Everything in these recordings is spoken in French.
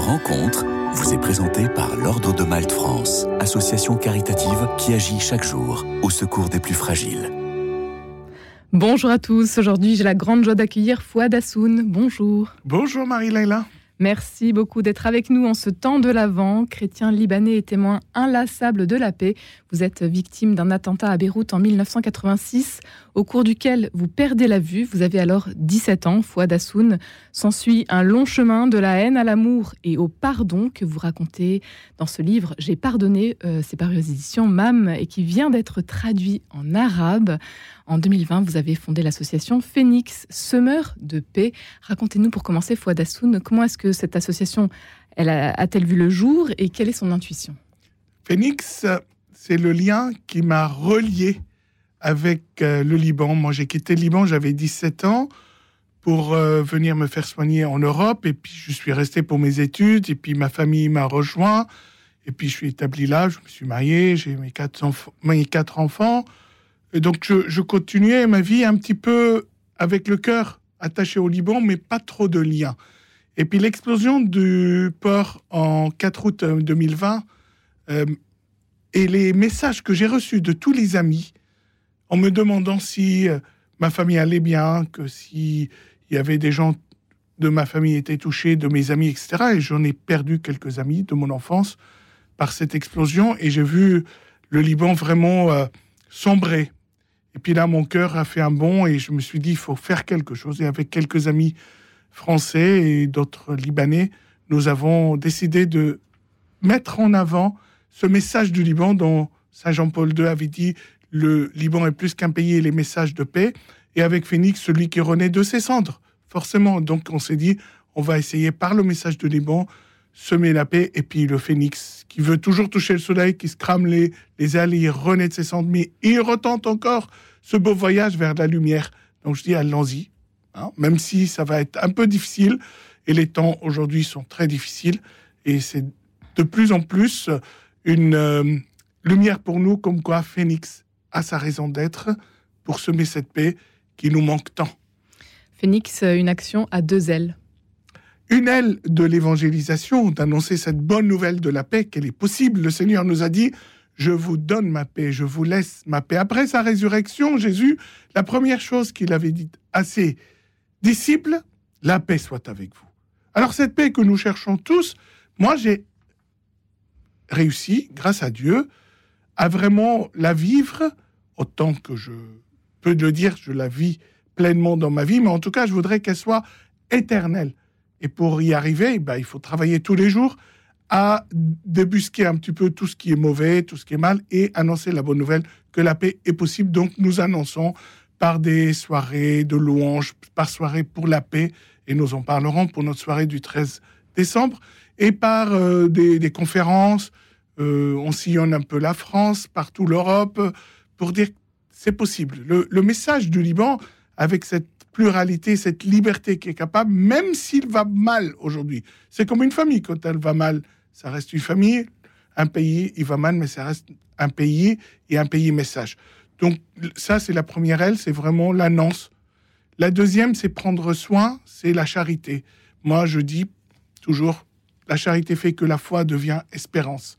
Rencontre vous est présentée par l'Ordre de Malte France, association caritative qui agit chaque jour au secours des plus fragiles. Bonjour à tous, aujourd'hui j'ai la grande joie d'accueillir Fouad Assoun. Bonjour. Bonjour Marie-Laila. Merci beaucoup d'être avec nous en ce temps de l'Avent. Chrétien libanais et témoin inlassable de la paix, vous êtes victime d'un attentat à Beyrouth en 1986, au cours duquel vous perdez la vue. Vous avez alors 17 ans, Fouad Hassoun. S'ensuit un long chemin de la haine à l'amour et au pardon que vous racontez dans ce livre J'ai pardonné. Euh, c'est paru aux éditions MAM et qui vient d'être traduit en arabe. En 2020, vous avez fondé l'association Phoenix, semeur de paix. Racontez-nous pour commencer, Fouad Hassoun, comment est-ce que cette association a-t-elle vu le jour et quelle est son intuition? Phoenix, c'est le lien qui m'a relié avec euh, le Liban. Moi, j'ai quitté le Liban, j'avais 17 ans pour euh, venir me faire soigner en Europe. Et puis, je suis resté pour mes études. Et puis, ma famille m'a rejoint. Et puis, je suis établi là. Je me suis marié. J'ai mes quatre, enfants. Et donc, je, continuais ma vie un petit peu avec le cœur attaché au Liban, mais pas trop de liens. Et puis, l'explosion du port en 4 août 2020 euh, et les messages que j'ai reçus de tous les amis en me demandant si euh, ma famille allait bien, que si il y avait des gens de ma famille étaient touchés, de mes amis, etc. Et j'en ai perdu quelques amis de mon enfance par cette explosion et j'ai vu le Liban vraiment euh, sombrer. Et puis là, mon cœur a fait un bond et je me suis dit, il faut faire quelque chose. Et avec quelques amis français et d'autres Libanais, nous avons décidé de mettre en avant ce message du Liban dont Saint Jean-Paul II avait dit le Liban est plus qu'un pays et les messages de paix. Et avec Phoenix, celui qui renaît de ses cendres, forcément. Donc on s'est dit, on va essayer par le message de Liban semer la paix. Et puis le Phénix, qui veut toujours toucher le soleil, qui se crame les, les ailes, il renaît de ses cendres, mais il retente encore ce beau voyage vers la lumière. Donc je dis, allons-y, hein, même si ça va être un peu difficile. Et les temps aujourd'hui sont très difficiles. Et c'est de plus en plus une euh, lumière pour nous, comme quoi Phénix a sa raison d'être pour semer cette paix qui nous manque tant. Phoenix, une action à deux ailes. Une aile de l'évangélisation, d'annoncer cette bonne nouvelle de la paix, qu'elle est possible. Le Seigneur nous a dit, je vous donne ma paix, je vous laisse ma paix. Après sa résurrection, Jésus, la première chose qu'il avait dite à ses disciples, la paix soit avec vous. Alors cette paix que nous cherchons tous, moi j'ai réussi, grâce à Dieu, à vraiment la vivre autant que je peux le dire, je la vis pleinement dans ma vie, mais en tout cas, je voudrais qu'elle soit éternelle. Et pour y arriver, ben, il faut travailler tous les jours à débusquer un petit peu tout ce qui est mauvais, tout ce qui est mal, et annoncer la bonne nouvelle que la paix est possible. Donc nous annonçons par des soirées de louanges, par soirée pour la paix, et nous en parlerons pour notre soirée du 13 décembre, et par euh, des, conférences, euh, on sillonne un peu la France, partout l'Europe, pour dire c'est possible. Le, message du Liban, avec cette pluralité, cette liberté qui est capable, même s'il va mal aujourd'hui, c'est comme une famille. Quand elle va mal, ça reste une famille. Un pays, il va mal, mais ça reste un pays et un pays message. Donc ça, c'est la première aile, c'est vraiment l'annonce. La deuxième, c'est prendre soin, c'est la charité. Moi, je dis toujours, la charité fait que la foi devient espérance.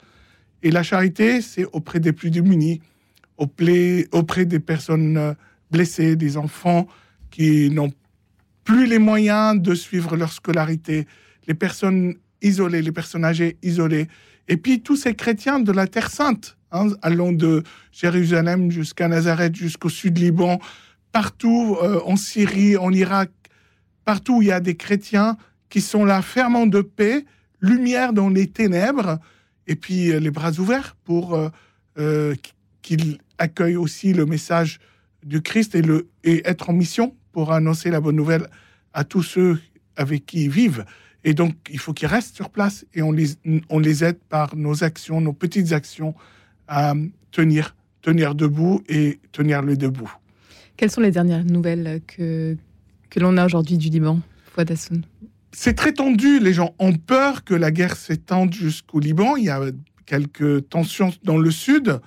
Et la charité, c'est auprès des plus démunis, auprès des personnes euh, blessées, des enfants qui n'ont plus les moyens de suivre leur scolarité, les personnes isolées, les personnes âgées isolées, et puis tous ces chrétiens de la Terre Sainte, hein, allant de Jérusalem jusqu'à Nazareth, jusqu'au sud Liban, partout euh, en Syrie, en Irak, partout où il y a des chrétiens qui sont là ferments de paix, lumière dans les ténèbres, et puis euh, les bras ouverts pour euh, euh, qu'il accueille aussi le message du Christ et, le, et être en mission pour annoncer la bonne nouvelle à tous ceux avec qui ils vivent. Et donc, il faut qu'ils restent sur place et on les, on les aide par nos actions, nos petites actions à tenir, tenir debout et tenir le debout. Quelles sont les dernières nouvelles que, que l'on a aujourd'hui du Liban, Fouad Hassoun? C'est très tendu. Les gens ont peur que la guerre s'étende jusqu'au Liban. Il y a quelques tensions dans le sud,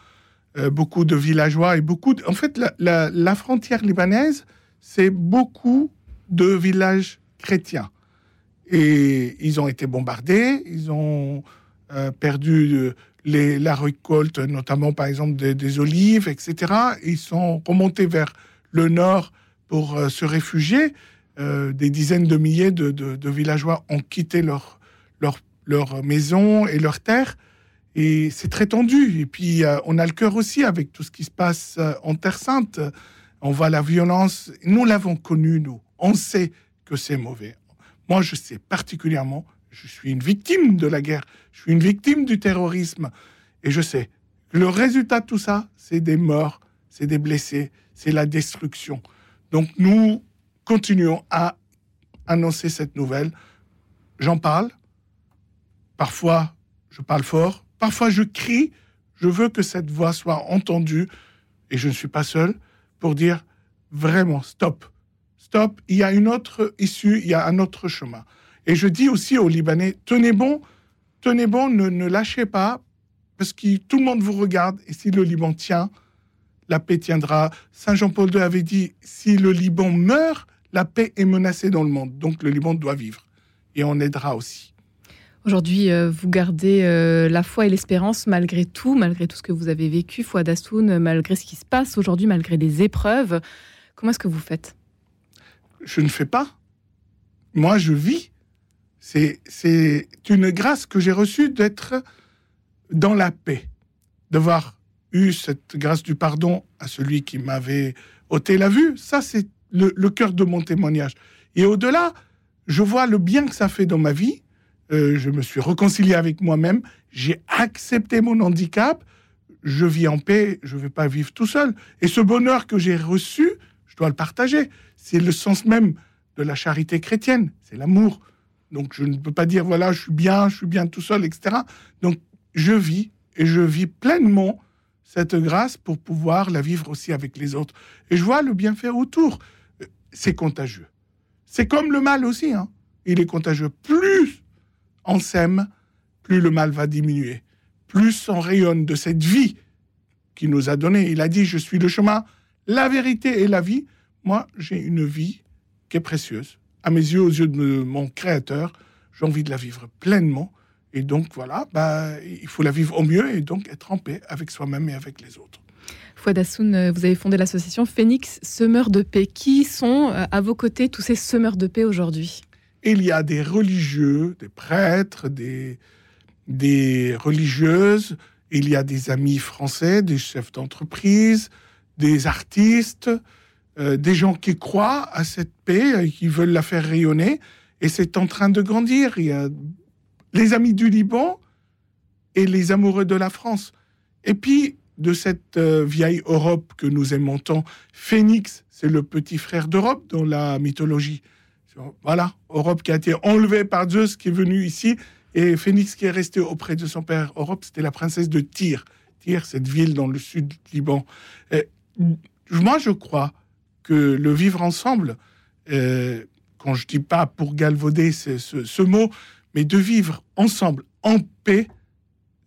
euh, beaucoup de villageois et beaucoup. En fait, la, frontière libanaise, c'est beaucoup de villages chrétiens. Et ils ont été bombardés, ils ont euh, perdu les, la récolte, notamment par exemple des, olives, etc. Ils sont remontés vers le nord pour euh, se réfugier. Euh, des dizaines de milliers de, villageois ont quitté leur, leur, maison et leur terre. Et c'est très tendu. Et puis, on a le cœur aussi avec tout ce qui se passe en Terre Sainte. On voit la violence. Nous l'avons connu, nous. On sait que c'est mauvais. Moi, je sais particulièrement, je suis une victime de la guerre, je suis une victime du terrorisme, et je sais, le résultat de tout ça, c'est des morts, c'est des blessés, c'est la destruction. Donc nous continuons à annoncer cette nouvelle. J'en parle. Parfois, je parle fort. Parfois, je crie. Je veux que cette voix soit entendue. Et je ne suis pas seul pour dire vraiment stop stop, il y a une autre issue, il y a un autre chemin. Et je dis aussi aux Libanais, tenez bon, tenez bon, ne, lâchez pas, parce que tout le monde vous regarde, et si le Liban tient, la paix tiendra. Saint Jean-Paul II avait dit, si le Liban meurt, la paix est menacée dans le monde, donc le Liban doit vivre, et on aidera aussi. Aujourd'hui, euh, vous gardez euh, la foi et l'espérance malgré tout, malgré tout ce que vous avez vécu, foi d'Assoun, malgré ce qui se passe aujourd'hui, malgré les épreuves. Comment est-ce que vous faites? Je ne fais pas. Moi, je vis. C'est une grâce que j'ai reçue d'être dans la paix, d'avoir eu cette grâce du pardon à celui qui m'avait ôté la vue. Ça, c'est le, cœur de mon témoignage. Et au-delà, je vois le bien que ça fait dans ma vie. Euh, je me suis réconcilié avec moi-même. J'ai accepté mon handicap. Je vis en paix. Je ne vais pas vivre tout seul. Et ce bonheur que j'ai reçu, je dois le partager. C'est le sens même de la charité chrétienne, c'est l'amour. Donc je ne peux pas dire, voilà, je suis bien, je suis bien tout seul, etc. Donc je vis et je vis pleinement cette grâce pour pouvoir la vivre aussi avec les autres. Et je vois le bienfait autour. C'est contagieux. C'est comme le mal aussi. Hein. Il est contagieux. Plus on s'aime, plus le mal va diminuer. Plus on rayonne de cette vie qu'il nous a donnée. Il a dit, je suis le chemin, la vérité et la vie, moi, j'ai une vie qui est précieuse. À mes yeux, aux yeux de mon créateur, j'ai envie de la vivre pleinement. Et donc, voilà, bah, il faut la vivre au mieux et donc être en paix avec soi-même et avec les autres. Fouad Hassoun, euh, vous avez fondé l'association Phoenix Semeurs de Paix. Qui sont euh, à vos côtés tous ces semeurs de paix aujourd'hui? Il y a des religieux, des prêtres, des, des religieuses, il y a des amis français, des chefs d'entreprise, des artistes, euh, des gens qui croient à cette paix et qui veulent la faire rayonner. Et c'est en train de grandir. Il y a les amis du Liban et les amoureux de la France. Et puis, de cette euh, vieille Europe que nous aimons tant, Phénix, c'est le petit frère d'Europe dans la mythologie. Voilà, Europe qui a été enlevée par Zeus, qui est venu ici, et Phénix qui est resté auprès de son père. Europe, c'était la princesse de Tyr. Tyr, cette ville dans le sud du Liban. Moi, je crois que le vivre ensemble, euh, quand je dis pas pour galvauder ce, mot, mais de vivre ensemble en paix,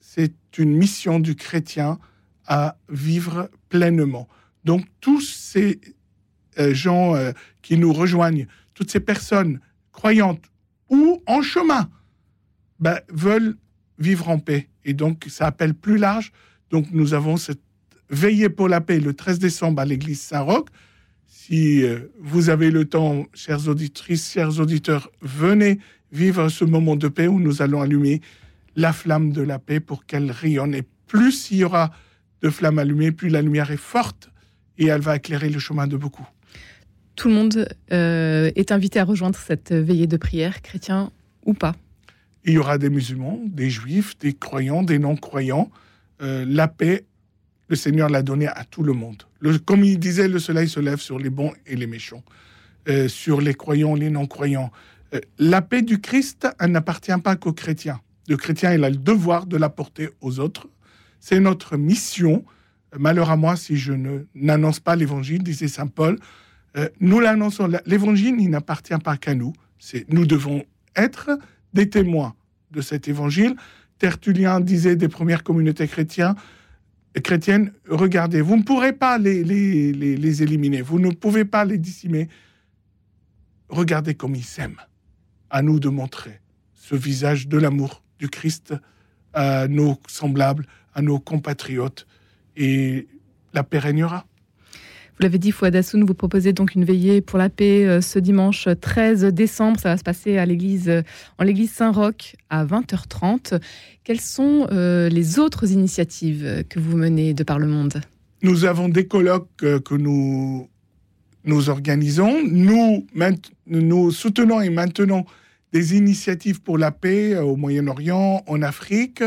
c'est une mission du chrétien à vivre pleinement. Donc tous ces euh, gens euh, qui nous rejoignent, toutes ces personnes croyantes ou en chemin, ben, veulent vivre en paix. Et donc ça appelle plus large. Donc nous avons cette Veillez pour la paix le 13 décembre à l'église Saint-Roch. Si euh, vous avez le temps, chères auditrices, chers auditeurs, venez vivre ce moment de paix où nous allons allumer la flamme de la paix pour qu'elle rayonne. Et plus il y aura de flammes allumées, plus la lumière est forte et elle va éclairer le chemin de beaucoup. Tout le monde euh, est invité à rejoindre cette veillée de prière, chrétien ou pas. Il y aura des musulmans, des juifs, des croyants, des non-croyants. Euh, la paix le Seigneur l'a donné à tout le monde. comme il disait, le soleil se lève sur les bons et les méchants, euh, sur les croyants, les non-croyants. Euh, la paix du Christ, elle n'appartient pas qu'aux chrétiens. Le chrétien, il a le devoir de l'apporter aux autres. C'est notre mission. Malheur à moi si je n'annonce pas l'évangile, disait saint Paul. Euh, nous l'annonçons. L'évangile, il n'appartient pas qu'à nous. Nous devons être des témoins de cet évangile. Tertullien disait des premières communautés chrétiennes, chrétiennes, regardez, vous ne pourrez pas les, éliminer, vous ne pouvez pas les dissimer. Regardez comme ils s'aiment. à nous de montrer ce visage de l'amour du Christ à nos semblables, à nos compatriotes, et la paix régnera. Vous l'avez dit, Fouad Hassoun, vous proposez donc une veillée pour la paix euh, ce dimanche 13 décembre. Ça va se passer à l'église, euh, en l'église Saint-Roch à 20h30. Quelles sont euh, les autres initiatives que vous menez de par le monde? Nous avons des colloques que nous, nous organisons. Nous, soutenons et maintenons des initiatives pour la paix au Moyen-Orient, en Afrique,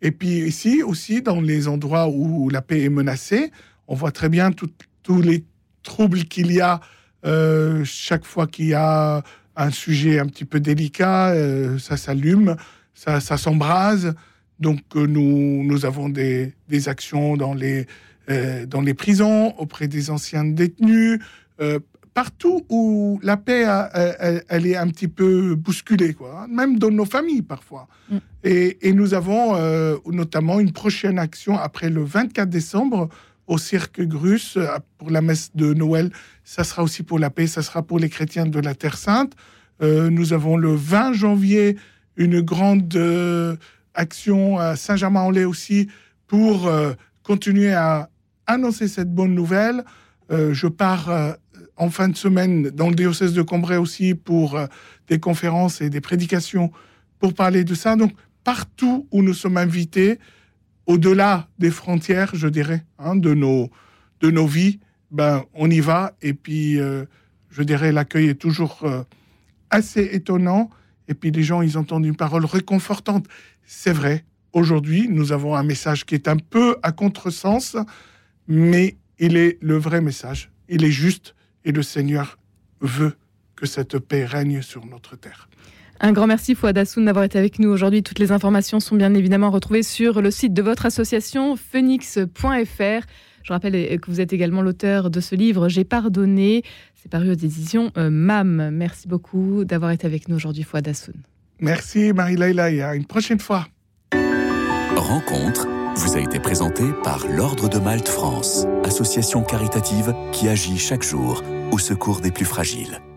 et puis ici aussi, dans les endroits où la paix est menacée. On voit très bien tout, tous les troubles qu'il y a euh, chaque fois qu'il y a un sujet un petit peu délicat, euh, ça s'allume, ça, ça s'embrase. Donc euh, nous, nous avons des, des actions dans les, dans les prisons, auprès des anciens détenus, partout où la paix, elle, est un petit peu bousculée, quoi, même dans nos familles parfois. Mm. Et, et, nous avons notamment une prochaine action après le 24 décembre au cirque Grus euh, pour la messe de Noël. Ça sera aussi pour la paix, ça sera pour les chrétiens de la Terre Sainte. Euh, nous avons le 20 janvier une grande euh, action à Saint-Germain-en-Laye aussi pour continuer à annoncer cette bonne nouvelle. je pars en fin de semaine dans le diocèse de Cambrai aussi pour des conférences et des prédications pour parler de ça. Donc partout où nous sommes invités, au-delà des frontières, je dirais, hein, de, nos, de nos vies, ben, on y va. Et puis, euh, je dirais, l'accueil est toujours euh, assez étonnant. Et puis, les gens, ils entendent une parole réconfortante. C'est vrai, aujourd'hui, nous avons un message qui est un peu à contresens, mais il est le vrai message. Il est juste et le Seigneur veut que cette paix règne sur notre terre. Un grand merci Fouad Assoun d'avoir été avec nous aujourd'hui. Toutes les informations sont bien évidemment retrouvées sur le site de votre association phoenix.fr. Je rappelle que vous êtes également l'auteur de ce livre J'ai pardonné. C'est paru aux éditions euh, MAM. Merci beaucoup d'avoir été avec nous aujourd'hui Fouad Assoun. Merci Marie-Laïla. À une prochaine fois. Rencontre vous a été présentée par l'Ordre de Malte France, association caritative qui agit chaque jour au secours des plus fragiles.